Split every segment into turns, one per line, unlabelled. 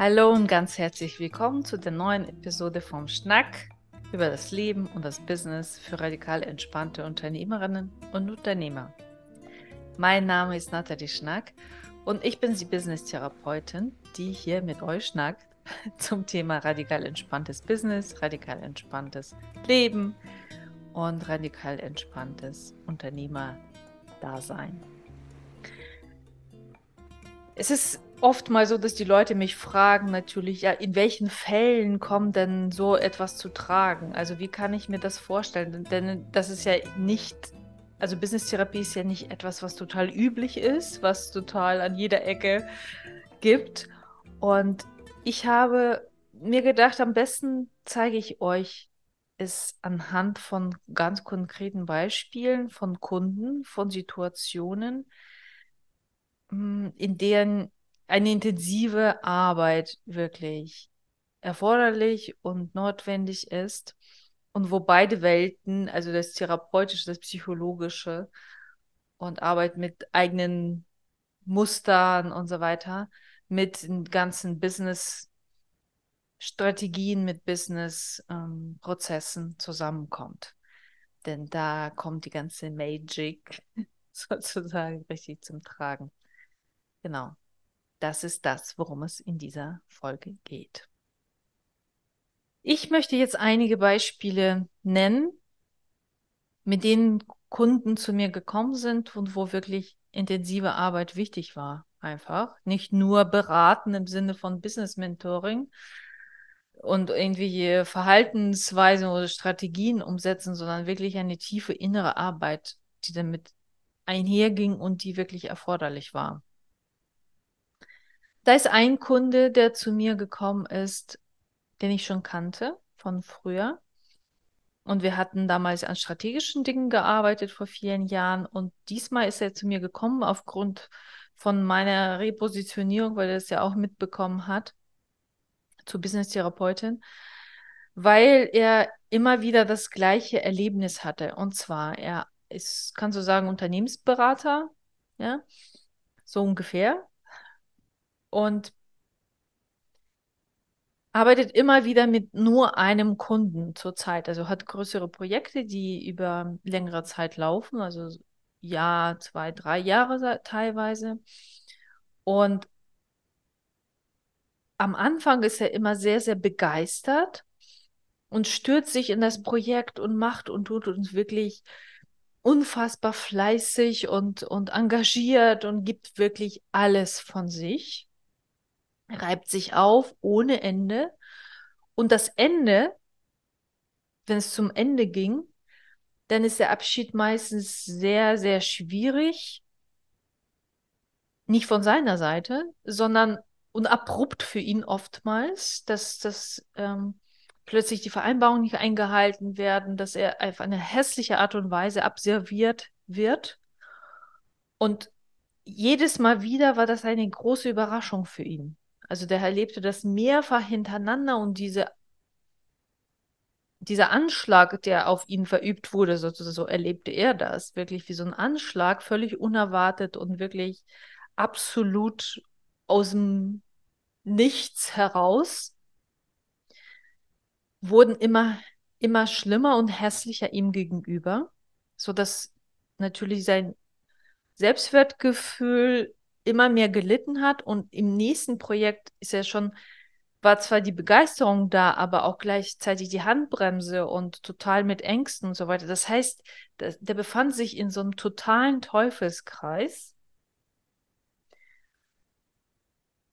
Hallo und ganz herzlich willkommen zu der neuen Episode vom Schnack über das Leben und das Business für radikal entspannte Unternehmerinnen und Unternehmer. Mein Name ist Nathalie Schnack und ich bin die Business-Therapeutin, die hier mit euch schnackt zum Thema radikal entspanntes Business, radikal entspanntes Leben und radikal entspanntes Unternehmerdasein. Es ist oft mal so, dass die Leute mich fragen natürlich, ja, in welchen Fällen kommt denn so etwas zu tragen? Also wie kann ich mir das vorstellen? Denn das ist ja nicht, also Business-Therapie ist ja nicht etwas, was total üblich ist, was total an jeder Ecke gibt. Und ich habe mir gedacht, am besten zeige ich euch es anhand von ganz konkreten Beispielen von Kunden, von Situationen, in denen eine intensive Arbeit wirklich erforderlich und notwendig ist und wo beide Welten, also das Therapeutische, das Psychologische und Arbeit mit eigenen Mustern und so weiter, mit den ganzen Business-Strategien, mit Business-Prozessen ähm, zusammenkommt. Denn da kommt die ganze Magic sozusagen richtig zum Tragen. Genau. Das ist das, worum es in dieser Folge geht. Ich möchte jetzt einige Beispiele nennen, mit denen Kunden zu mir gekommen sind und wo wirklich intensive Arbeit wichtig war. Einfach. Nicht nur beraten im Sinne von Business Mentoring und irgendwie Verhaltensweisen oder Strategien umsetzen, sondern wirklich eine tiefe innere Arbeit, die damit einherging und die wirklich erforderlich war. Da ist ein Kunde, der zu mir gekommen ist, den ich schon kannte von früher. Und wir hatten damals an strategischen Dingen gearbeitet vor vielen Jahren. Und diesmal ist er zu mir gekommen aufgrund von meiner Repositionierung, weil er es ja auch mitbekommen hat, zur Business-Therapeutin, weil er immer wieder das gleiche Erlebnis hatte. Und zwar, er ist, kann so sagen, Unternehmensberater, ja, so ungefähr und arbeitet immer wieder mit nur einem Kunden zurzeit. Also hat größere Projekte, die über längere Zeit laufen, also Jahr, zwei, drei Jahre teilweise. Und am Anfang ist er immer sehr, sehr begeistert und stürzt sich in das Projekt und macht und tut uns wirklich unfassbar fleißig und, und engagiert und gibt wirklich alles von sich reibt sich auf ohne Ende. Und das Ende, wenn es zum Ende ging, dann ist der Abschied meistens sehr, sehr schwierig. Nicht von seiner Seite, sondern und abrupt für ihn oftmals, dass, dass ähm, plötzlich die Vereinbarungen nicht eingehalten werden, dass er auf eine hässliche Art und Weise abserviert wird. Und jedes Mal wieder war das eine große Überraschung für ihn. Also der erlebte das mehrfach hintereinander und diese, dieser Anschlag, der auf ihn verübt wurde, sozusagen, so erlebte er das, wirklich wie so ein Anschlag, völlig unerwartet und wirklich absolut aus dem Nichts heraus, wurden immer, immer schlimmer und hässlicher ihm gegenüber, sodass natürlich sein Selbstwertgefühl immer mehr gelitten hat und im nächsten Projekt ist ja schon, war zwar die Begeisterung da, aber auch gleichzeitig die Handbremse und total mit Ängsten und so weiter. Das heißt, der, der befand sich in so einem totalen Teufelskreis,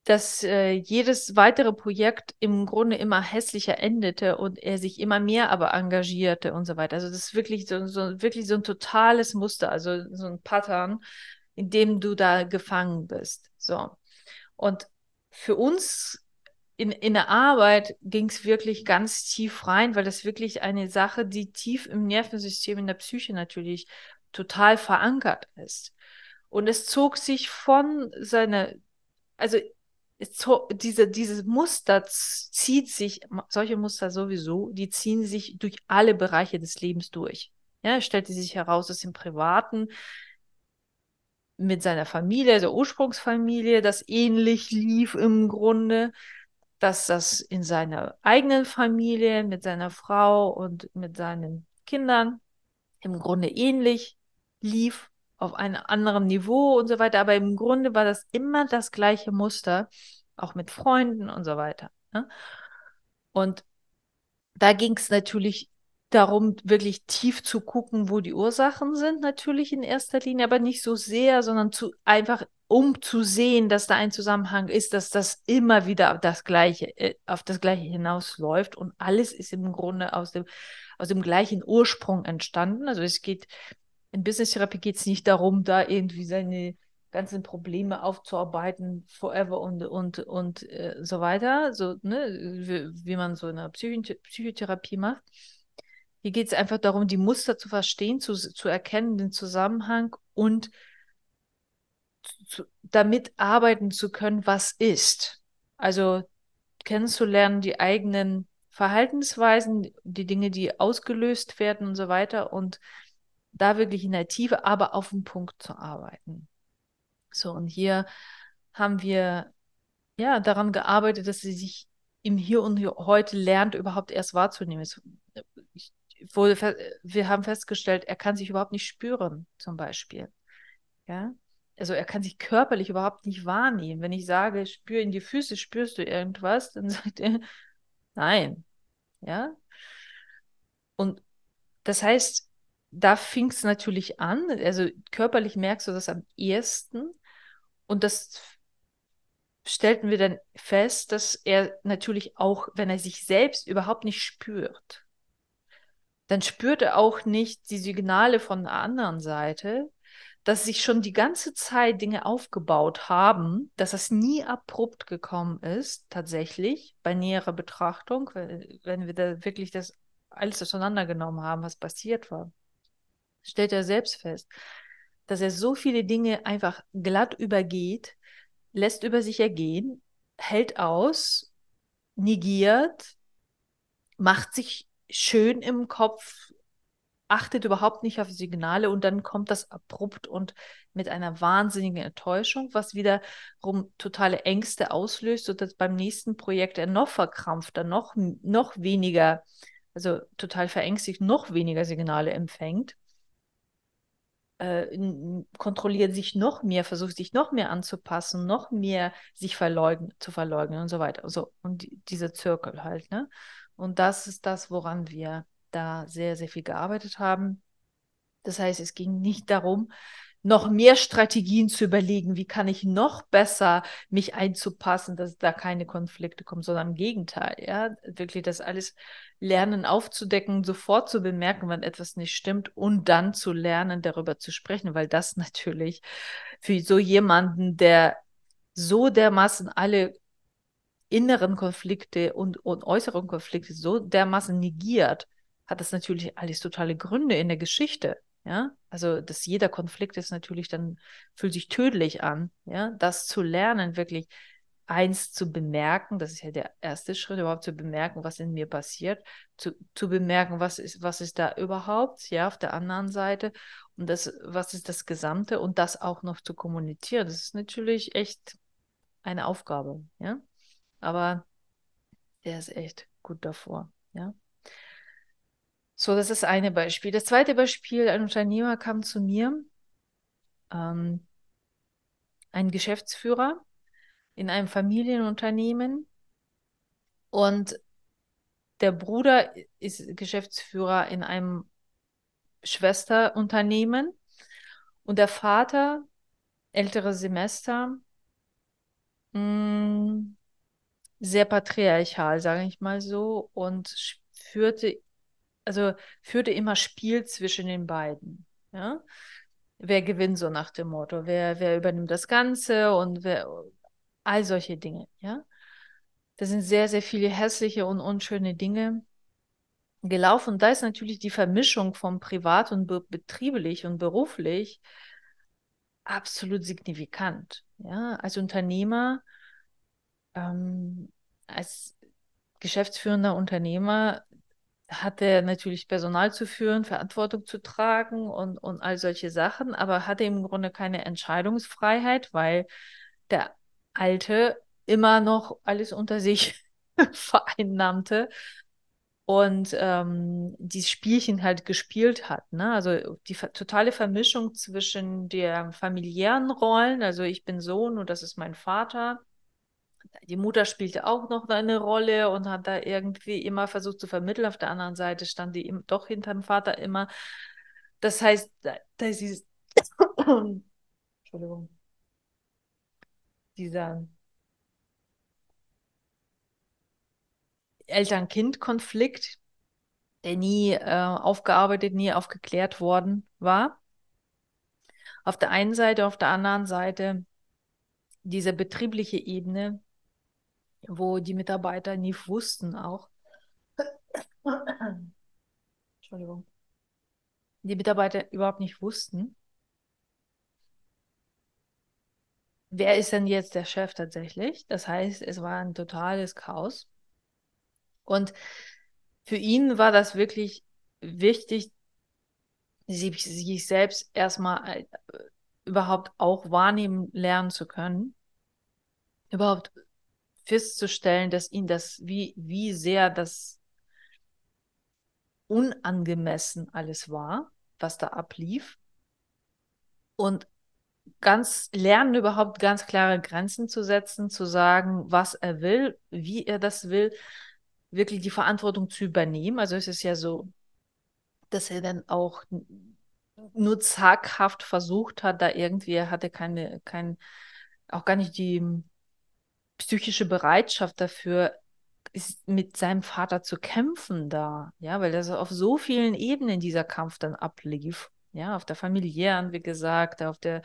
dass äh, jedes weitere Projekt im Grunde immer hässlicher endete und er sich immer mehr aber engagierte und so weiter. Also das ist wirklich so, so wirklich so ein totales Muster, also so ein Pattern, in dem du da gefangen bist. So. Und für uns in, in der Arbeit ging es wirklich ganz tief rein, weil das wirklich eine Sache, die tief im Nervensystem, in der Psyche natürlich total verankert ist. Und es zog sich von seiner, also zog, diese, dieses Muster zieht sich, solche Muster sowieso, die ziehen sich durch alle Bereiche des Lebens durch. Ja, stellte sich heraus, dass im Privaten mit seiner Familie, der Ursprungsfamilie, das ähnlich lief im Grunde. dass das in seiner eigenen Familie, mit seiner Frau und mit seinen Kindern im Grunde ähnlich lief, auf einem anderen Niveau und so weiter. Aber im Grunde war das immer das gleiche Muster, auch mit Freunden und so weiter. Ne? Und da ging es natürlich darum, wirklich tief zu gucken, wo die Ursachen sind, natürlich in erster Linie, aber nicht so sehr, sondern zu einfach um zu sehen, dass da ein Zusammenhang ist, dass das immer wieder das Gleiche, äh, auf das Gleiche hinausläuft und alles ist im Grunde aus dem, aus dem gleichen Ursprung entstanden. Also es geht, in Business Therapie geht es nicht darum, da irgendwie seine ganzen Probleme aufzuarbeiten, forever und, und, und äh, so weiter, so, ne, wie, wie man so eine Psych Psychotherapie macht. Hier geht es einfach darum, die Muster zu verstehen, zu, zu erkennen, den Zusammenhang und zu, damit arbeiten zu können, was ist. Also kennenzulernen, die eigenen Verhaltensweisen, die Dinge, die ausgelöst werden und so weiter und da wirklich in der Tiefe, aber auf den Punkt zu arbeiten. So, und hier haben wir ja daran gearbeitet, dass sie sich im Hier und Heute lernt, überhaupt erst wahrzunehmen. Ich, wurde, wir haben festgestellt, er kann sich überhaupt nicht spüren, zum Beispiel. Ja, also er kann sich körperlich überhaupt nicht wahrnehmen. Wenn ich sage, spür in die Füße, spürst du irgendwas, dann sagt er, nein. Ja. Und das heißt, da fing es natürlich an. Also körperlich merkst du das am ehesten. Und das stellten wir dann fest, dass er natürlich auch, wenn er sich selbst überhaupt nicht spürt, dann spürt er auch nicht die Signale von der anderen Seite, dass sich schon die ganze Zeit Dinge aufgebaut haben, dass das nie abrupt gekommen ist, tatsächlich, bei näherer Betrachtung, wenn wir da wirklich das alles auseinandergenommen haben, was passiert war, stellt er selbst fest, dass er so viele Dinge einfach glatt übergeht, lässt über sich ergehen, hält aus, negiert, macht sich schön im Kopf achtet überhaupt nicht auf Signale und dann kommt das abrupt und mit einer wahnsinnigen Enttäuschung, was wiederum totale Ängste auslöst, sodass beim nächsten Projekt er noch verkrampfter, noch, noch weniger, also total verängstigt, noch weniger Signale empfängt. Äh, kontrolliert sich noch mehr, versucht sich noch mehr anzupassen, noch mehr sich verleugnen, zu verleugnen und so weiter. So, und die, dieser Zirkel halt, ne? Und das ist das, woran wir da sehr, sehr viel gearbeitet haben. Das heißt, es ging nicht darum, noch mehr Strategien zu überlegen, wie kann ich noch besser mich einzupassen, dass da keine Konflikte kommen, sondern im Gegenteil, ja, wirklich das alles lernen aufzudecken, sofort zu bemerken, wenn etwas nicht stimmt und dann zu lernen, darüber zu sprechen, weil das natürlich für so jemanden, der so dermaßen alle inneren Konflikte und, und äußeren Konflikte so dermaßen negiert, hat das natürlich alles totale Gründe in der Geschichte. Ja, also dass jeder Konflikt ist natürlich dann fühlt sich tödlich an. Ja, das zu lernen, wirklich eins zu bemerken, das ist ja der erste Schritt, überhaupt zu bemerken, was in mir passiert, zu, zu bemerken, was ist, was ist da überhaupt, ja, auf der anderen Seite und das, was ist das Gesamte und das auch noch zu kommunizieren. Das ist natürlich echt eine Aufgabe, ja. Aber der ist echt gut davor, ja. So, das ist eine Beispiel. Das zweite Beispiel, ein Unternehmer kam zu mir, ähm, ein Geschäftsführer in einem Familienunternehmen und der Bruder ist Geschäftsführer in einem Schwesterunternehmen und der Vater, ältere Semester, mh, mm, sehr patriarchal, sage ich mal so, und führte also führte immer Spiel zwischen den beiden. Ja? Wer gewinnt so nach dem Motto? Wer, wer übernimmt das Ganze und wer, all solche Dinge. Ja? Da sind sehr, sehr viele hässliche und unschöne Dinge gelaufen. Und da ist natürlich die Vermischung von privat und be betrieblich und beruflich absolut signifikant. Ja? Als Unternehmer, ähm, als geschäftsführender Unternehmer hat er natürlich Personal zu führen, Verantwortung zu tragen und, und all solche Sachen, aber hatte im Grunde keine Entscheidungsfreiheit, weil der Alte immer noch alles unter sich vereinnahmte und ähm, dieses Spielchen halt gespielt hat. Ne? Also die totale Vermischung zwischen der familiären Rollen, also ich bin Sohn und das ist mein Vater. Die Mutter spielte auch noch eine Rolle und hat da irgendwie immer versucht zu vermitteln. Auf der anderen Seite stand die doch hinter dem Vater immer. Das heißt, da, da ist dieses Entschuldigung. Dieser Eltern-Kind-Konflikt, der nie äh, aufgearbeitet, nie aufgeklärt worden war. Auf der einen Seite, auf der anderen Seite diese betriebliche Ebene, wo die Mitarbeiter nie wussten auch. Entschuldigung. Die Mitarbeiter überhaupt nicht wussten, wer ist denn jetzt der Chef tatsächlich? Das heißt, es war ein totales Chaos. Und für ihn war das wirklich wichtig, sich, sich selbst erstmal äh, überhaupt auch wahrnehmen lernen zu können. Überhaupt festzustellen, dass ihn das, wie, wie sehr das unangemessen alles war, was da ablief. Und ganz lernen, überhaupt ganz klare Grenzen zu setzen, zu sagen, was er will, wie er das will, wirklich die Verantwortung zu übernehmen. Also es ist ja so, dass er dann auch nur zaghaft versucht hat, da irgendwie, er hatte keine, kein, auch gar nicht die psychische Bereitschaft dafür, ist mit seinem Vater zu kämpfen da, ja, weil das auf so vielen Ebenen dieser Kampf dann ablief. Ja, auf der familiären, wie gesagt, auf der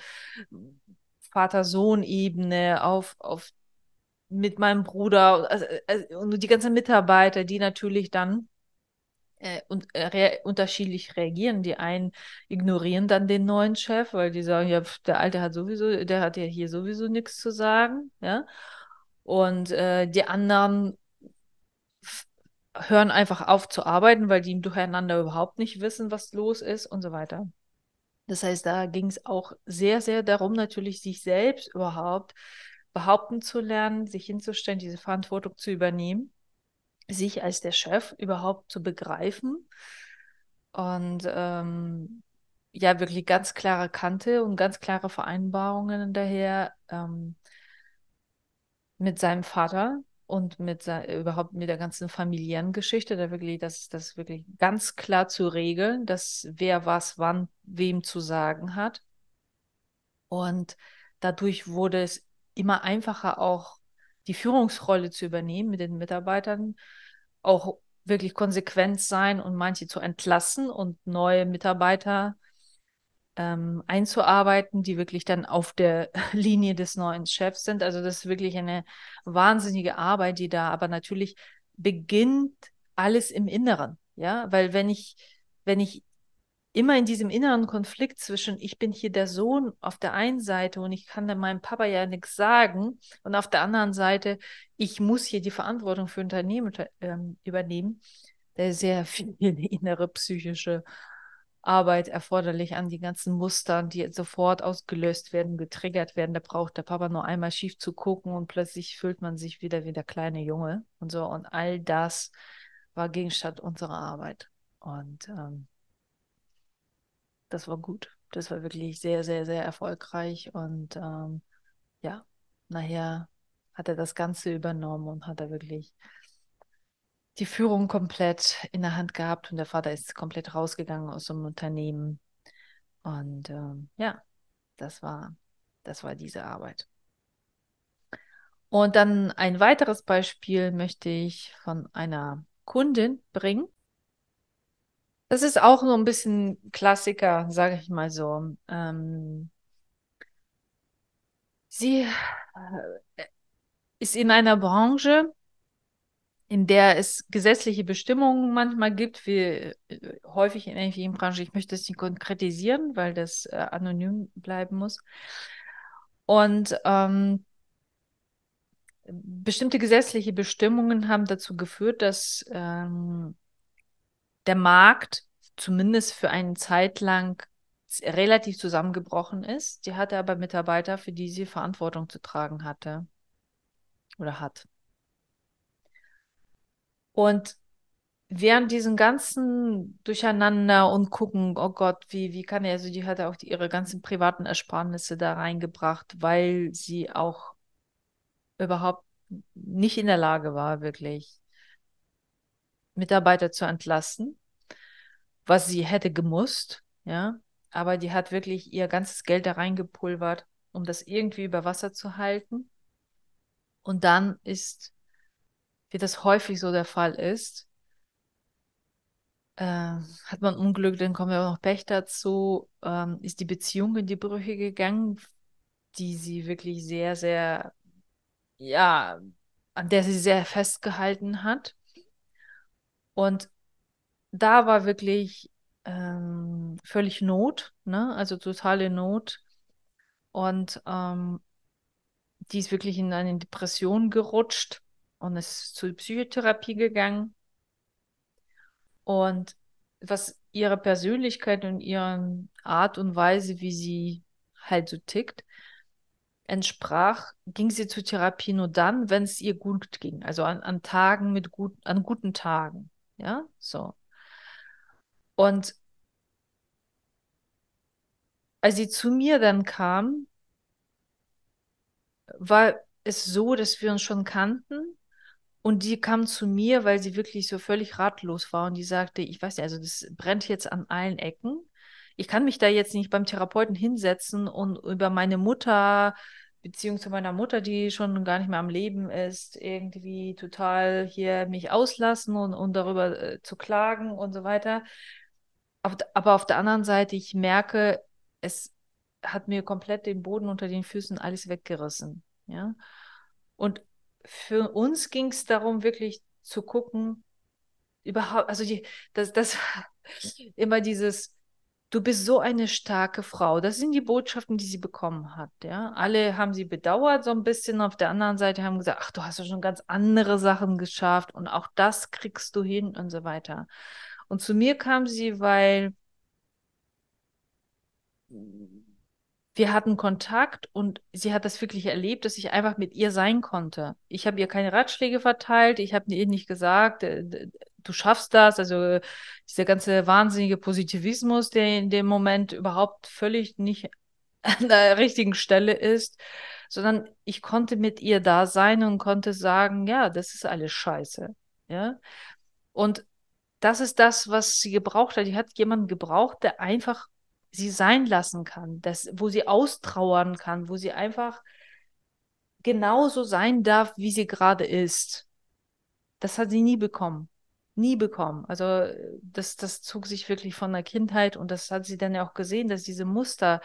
Vater-Sohn-Ebene, auf, auf mit meinem Bruder also, also, und die ganzen Mitarbeiter, die natürlich dann äh, und, äh, rea unterschiedlich reagieren. Die einen ignorieren dann den neuen Chef, weil die sagen, ja, der Alte hat sowieso, der hat ja hier sowieso nichts zu sagen, ja. Und äh, die anderen hören einfach auf zu arbeiten, weil die durcheinander überhaupt nicht wissen, was los ist und so weiter. Das heißt, da ging es auch sehr, sehr darum, natürlich sich selbst überhaupt behaupten zu lernen, sich hinzustellen, diese Verantwortung zu übernehmen, sich als der Chef überhaupt zu begreifen und ähm, ja, wirklich ganz klare Kante und ganz klare Vereinbarungen daher ähm, mit seinem Vater und mit überhaupt mit der ganzen familiären Geschichte, da wirklich, das, das wirklich ganz klar zu regeln, dass wer was wann wem zu sagen hat. Und dadurch wurde es immer einfacher, auch die Führungsrolle zu übernehmen mit den Mitarbeitern, auch wirklich konsequent sein und manche zu entlassen und neue Mitarbeiter ähm, einzuarbeiten, die wirklich dann auf der Linie des neuen Chefs sind. Also das ist wirklich eine wahnsinnige Arbeit, die da aber natürlich beginnt alles im Inneren. Ja, weil wenn ich, wenn ich immer in diesem inneren Konflikt zwischen, ich bin hier der Sohn auf der einen Seite und ich kann dann meinem Papa ja nichts sagen und auf der anderen Seite, ich muss hier die Verantwortung für Unternehmen ähm, übernehmen, da ist sehr viel innere psychische Arbeit erforderlich an die ganzen Mustern, die sofort ausgelöst werden, getriggert werden. Da braucht der Papa nur einmal schief zu gucken und plötzlich fühlt man sich wieder wie der kleine Junge und so. Und all das war Gegenstand unserer Arbeit. Und ähm, das war gut. Das war wirklich sehr, sehr, sehr erfolgreich. Und ähm, ja, nachher hat er das Ganze übernommen und hat er wirklich die Führung komplett in der Hand gehabt und der Vater ist komplett rausgegangen aus dem Unternehmen. Und ähm, ja, das war, das war diese Arbeit. Und dann ein weiteres Beispiel möchte ich von einer Kundin bringen. Das ist auch so ein bisschen Klassiker, sage ich mal so. Ähm, sie äh, ist in einer Branche, in der es gesetzliche Bestimmungen manchmal gibt, wie äh, häufig in der Immobilienbranche. Ich möchte es nicht konkretisieren, weil das äh, anonym bleiben muss. Und ähm, bestimmte gesetzliche Bestimmungen haben dazu geführt, dass ähm, der Markt zumindest für eine Zeit lang relativ zusammengebrochen ist. Die hatte aber Mitarbeiter, für die sie Verantwortung zu tragen hatte oder hat. Und während diesen ganzen Durcheinander und gucken, oh Gott, wie, wie kann er, also die hat auch die, ihre ganzen privaten Ersparnisse da reingebracht, weil sie auch überhaupt nicht in der Lage war, wirklich Mitarbeiter zu entlassen, was sie hätte gemusst, ja. Aber die hat wirklich ihr ganzes Geld da reingepulvert, um das irgendwie über Wasser zu halten. Und dann ist, wie das häufig so der Fall ist, äh, hat man Unglück, dann kommt ja auch noch Pech dazu, ähm, ist die Beziehung in die Brüche gegangen, die sie wirklich sehr, sehr, ja, an der sie sehr festgehalten hat. Und da war wirklich ähm, völlig Not, ne? also totale Not. Und ähm, die ist wirklich in eine Depression gerutscht und ist zur Psychotherapie gegangen. Und was ihre Persönlichkeit und ihre Art und Weise, wie sie halt so tickt, entsprach, ging sie zur Therapie nur dann, wenn es ihr gut ging. Also an, an Tagen mit gut, an guten Tagen. Ja, so. Und als sie zu mir dann kam, war es so, dass wir uns schon kannten und die kam zu mir, weil sie wirklich so völlig ratlos war und die sagte, ich weiß nicht, also das brennt jetzt an allen Ecken. Ich kann mich da jetzt nicht beim Therapeuten hinsetzen und über meine Mutter, beziehungsweise meiner Mutter, die schon gar nicht mehr am Leben ist, irgendwie total hier mich auslassen und, und darüber äh, zu klagen und so weiter. Auf, aber auf der anderen Seite, ich merke, es hat mir komplett den Boden unter den Füßen alles weggerissen. Ja. Und für uns ging es darum, wirklich zu gucken, überhaupt, also die, das, das immer dieses, du bist so eine starke Frau. Das sind die Botschaften, die sie bekommen hat. Ja, alle haben sie bedauert so ein bisschen. Auf der anderen Seite haben gesagt, ach, du hast ja schon ganz andere Sachen geschafft und auch das kriegst du hin und so weiter. Und zu mir kam sie, weil wir hatten Kontakt und sie hat das wirklich erlebt, dass ich einfach mit ihr sein konnte. Ich habe ihr keine Ratschläge verteilt, ich habe ihr nicht gesagt, äh, du schaffst das. Also dieser ganze wahnsinnige Positivismus, der in dem Moment überhaupt völlig nicht an der richtigen Stelle ist, sondern ich konnte mit ihr da sein und konnte sagen, ja, das ist alles scheiße. Ja. Und das ist das, was sie gebraucht hat. Die hat jemanden gebraucht, der einfach sie sein lassen kann, das, wo sie austrauern kann, wo sie einfach genauso sein darf, wie sie gerade ist. Das hat sie nie bekommen. Nie bekommen. Also das, das zog sich wirklich von der Kindheit und das hat sie dann ja auch gesehen, dass diese Muster,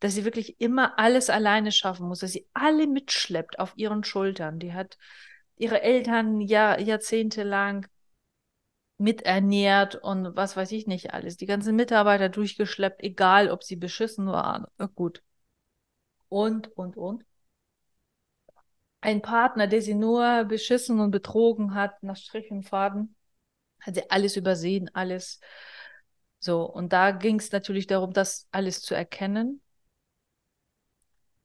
dass sie wirklich immer alles alleine schaffen muss, dass sie alle mitschleppt auf ihren Schultern. Die hat ihre Eltern Jahr, jahrzehntelang miternährt und was weiß ich nicht alles. Die ganzen Mitarbeiter durchgeschleppt, egal ob sie beschissen waren. Gut. Und, und, und. Ein Partner, der sie nur beschissen und betrogen hat, nach Strich und Faden, hat sie alles übersehen, alles. So, und da ging es natürlich darum, das alles zu erkennen,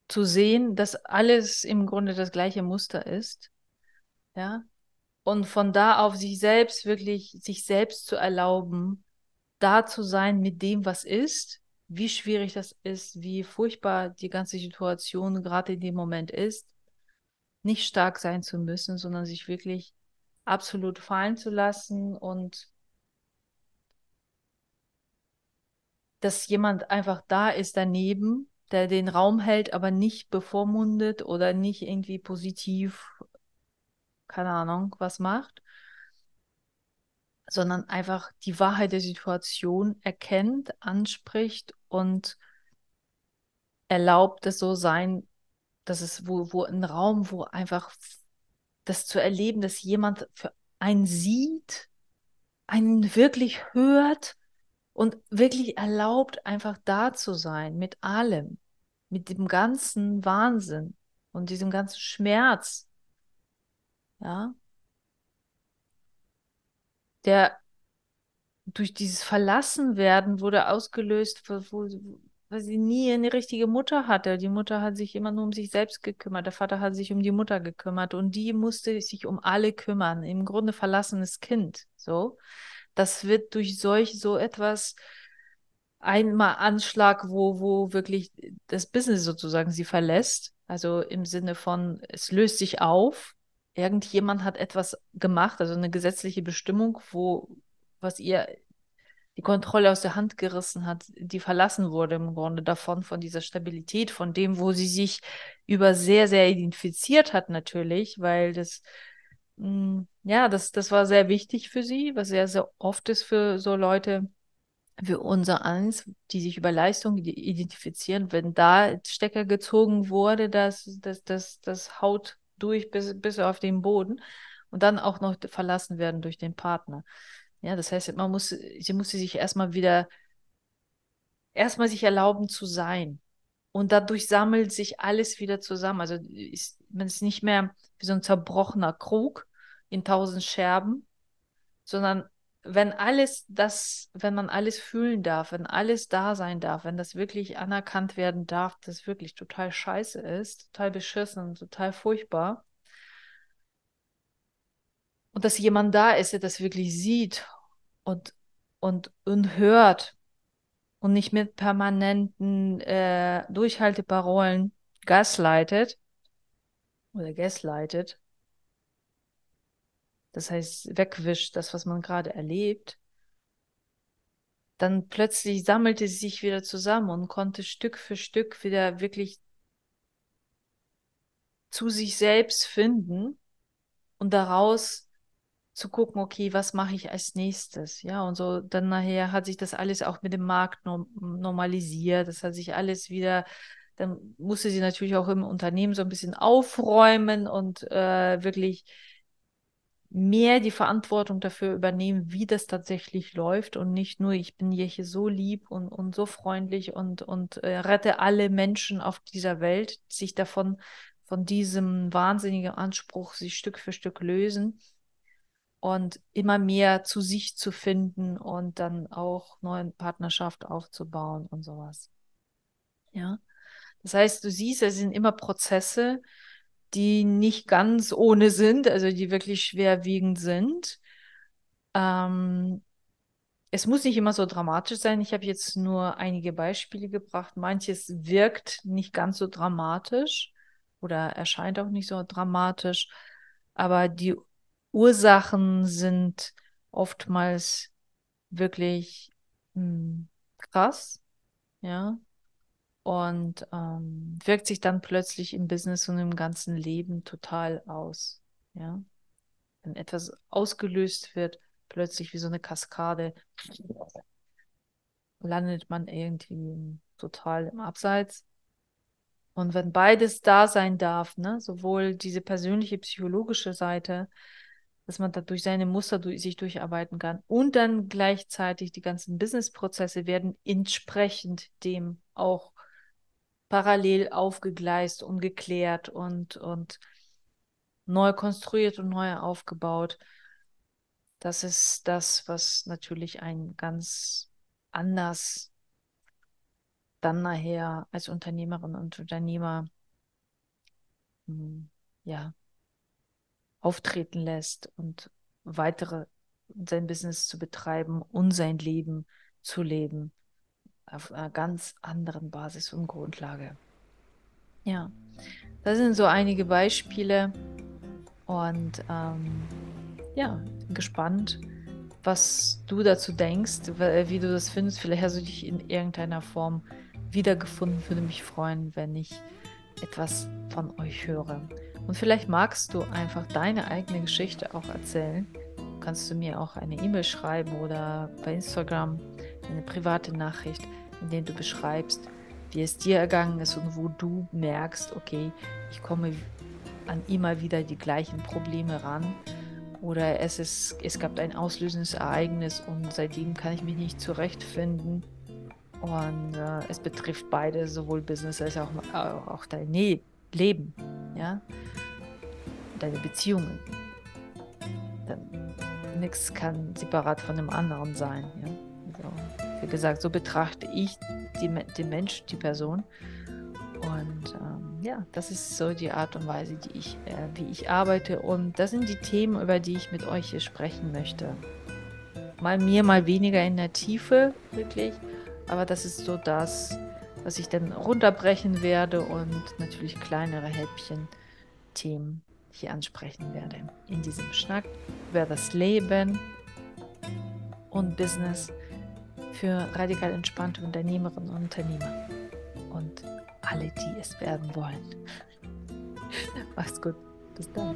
zu sehen, dass alles im Grunde das gleiche Muster ist. Ja, und von da auf sich selbst wirklich, sich selbst zu erlauben, da zu sein mit dem, was ist, wie schwierig das ist, wie furchtbar die ganze Situation gerade in dem Moment ist, nicht stark sein zu müssen, sondern sich wirklich absolut fallen zu lassen und dass jemand einfach da ist daneben, der den Raum hält, aber nicht bevormundet oder nicht irgendwie positiv keine Ahnung, was macht, sondern einfach die Wahrheit der Situation erkennt, anspricht und erlaubt es so sein, dass es wo, wo ein Raum, wo einfach das zu erleben, dass jemand für einen sieht, einen wirklich hört und wirklich erlaubt, einfach da zu sein mit allem, mit dem ganzen Wahnsinn und diesem ganzen Schmerz, ja, der durch dieses Verlassenwerden wurde ausgelöst, weil sie nie eine richtige Mutter hatte. Die Mutter hat sich immer nur um sich selbst gekümmert. Der Vater hat sich um die Mutter gekümmert und die musste sich um alle kümmern. Im Grunde verlassenes Kind. So, das wird durch solch so etwas einmal Anschlag, wo, wo wirklich das Business sozusagen sie verlässt. Also im Sinne von, es löst sich auf. Irgendjemand hat etwas gemacht, also eine gesetzliche Bestimmung, wo was ihr die Kontrolle aus der Hand gerissen hat, die verlassen wurde im Grunde davon, von dieser Stabilität, von dem, wo sie sich über sehr, sehr identifiziert hat natürlich, weil das, mh, hm, ja, das, das war sehr wichtig für sie, was sehr, sehr oft ist für so Leute, für unser eins, die sich über Leistung identifizieren, wenn da Stecker gezogen wurde, dass das, das, das haut durch bis, bis auf den Boden und dann auch noch verlassen werden durch den Partner. Ja, das heißt, man muss, sie musste sich erstmal wieder, erstmal sich erlauben zu sein. Und dadurch sammelt sich alles wieder zusammen. Also ist, man ist nicht mehr wie so ein zerbrochener Krug in tausend Scherben, sondern wenn alles das, wenn man alles fühlen darf, wenn alles da sein darf, wenn das wirklich anerkannt werden darf, dass wirklich total scheiße ist, total beschissen total furchtbar, und dass jemand da ist, der das wirklich sieht und, und, und hört und nicht mit permanenten äh, Durchhalteparolen gaslightet oder gaslightet, das heißt wegwischt, das, was man gerade erlebt, dann plötzlich sammelte sie sich wieder zusammen und konnte Stück für Stück wieder wirklich zu sich selbst finden und daraus zu gucken, okay, was mache ich als nächstes? Ja, und so dann nachher hat sich das alles auch mit dem Markt normalisiert. Das hat sich alles wieder, dann musste sie natürlich auch im Unternehmen so ein bisschen aufräumen und äh, wirklich mehr die Verantwortung dafür übernehmen, wie das tatsächlich läuft und nicht nur, ich bin hier, so lieb und, und so freundlich und, und äh, rette alle Menschen auf dieser Welt, sich davon, von diesem wahnsinnigen Anspruch, sich Stück für Stück lösen und immer mehr zu sich zu finden und dann auch neue Partnerschaft aufzubauen und sowas. Ja. Das heißt, du siehst, es sind immer Prozesse, die nicht ganz ohne sind, also die wirklich schwerwiegend sind. Ähm, es muss nicht immer so dramatisch sein. Ich habe jetzt nur einige Beispiele gebracht. Manches wirkt nicht ganz so dramatisch oder erscheint auch nicht so dramatisch, aber die Ursachen sind oftmals wirklich mh, hm, krass, ja, und ähm, wirkt sich dann plötzlich im Business und im ganzen Leben total aus, ja. Wenn etwas ausgelöst wird, plötzlich wie so eine Kaskade, landet man irgendwie total im Abseits. Und wenn beides da sein darf, ne, sowohl diese persönliche psychologische Seite, dass man dadurch seine Muster durch, sich durcharbeiten kann. Und dann gleichzeitig die ganzen Businessprozesse werden entsprechend dem auch parallel aufgegleist und geklärt und, und neu konstruiert und neu aufgebaut. Das ist das, was natürlich ein ganz anders dann nachher als Unternehmerin und Unternehmer hm, ja, auftreten lässt und weitere sein Business zu betreiben und sein Leben zu leben auf einer ganz anderen Basis und Grundlage. Ja, das sind so einige Beispiele und ähm, ja, bin gespannt, was du dazu denkst, wie du das findest. Vielleicht hast du dich in irgendeiner Form wiedergefunden. Würde mich freuen, wenn ich etwas von euch höre. Und vielleicht magst du einfach deine eigene Geschichte auch erzählen. Kannst du mir auch eine E-Mail schreiben oder bei Instagram eine private Nachricht, in der du beschreibst, wie es dir ergangen ist und wo du merkst, okay, ich komme an immer wieder die gleichen Probleme ran oder es, ist, es gab ein auslösendes Ereignis und seitdem kann ich mich nicht zurechtfinden. Und äh, es betrifft beide, sowohl Business als auch, auch dein Leben ja, deine Beziehungen. Nichts kann separat von dem anderen sein. Ja? Also, wie gesagt, so betrachte ich die, den Mensch, die Person. Und ähm, ja, das ist so die Art und Weise, die ich, äh, wie ich arbeite. Und das sind die Themen, über die ich mit euch hier sprechen möchte. Mal mehr, mal weniger in der Tiefe, wirklich. Aber das ist so das, was ich dann runterbrechen werde und natürlich kleinere Häppchen Themen hier ansprechen werde in diesem Schnack über das Leben und Business für radikal entspannte Unternehmerinnen und Unternehmer und alle, die es werden wollen. Mach's gut. Bis dann.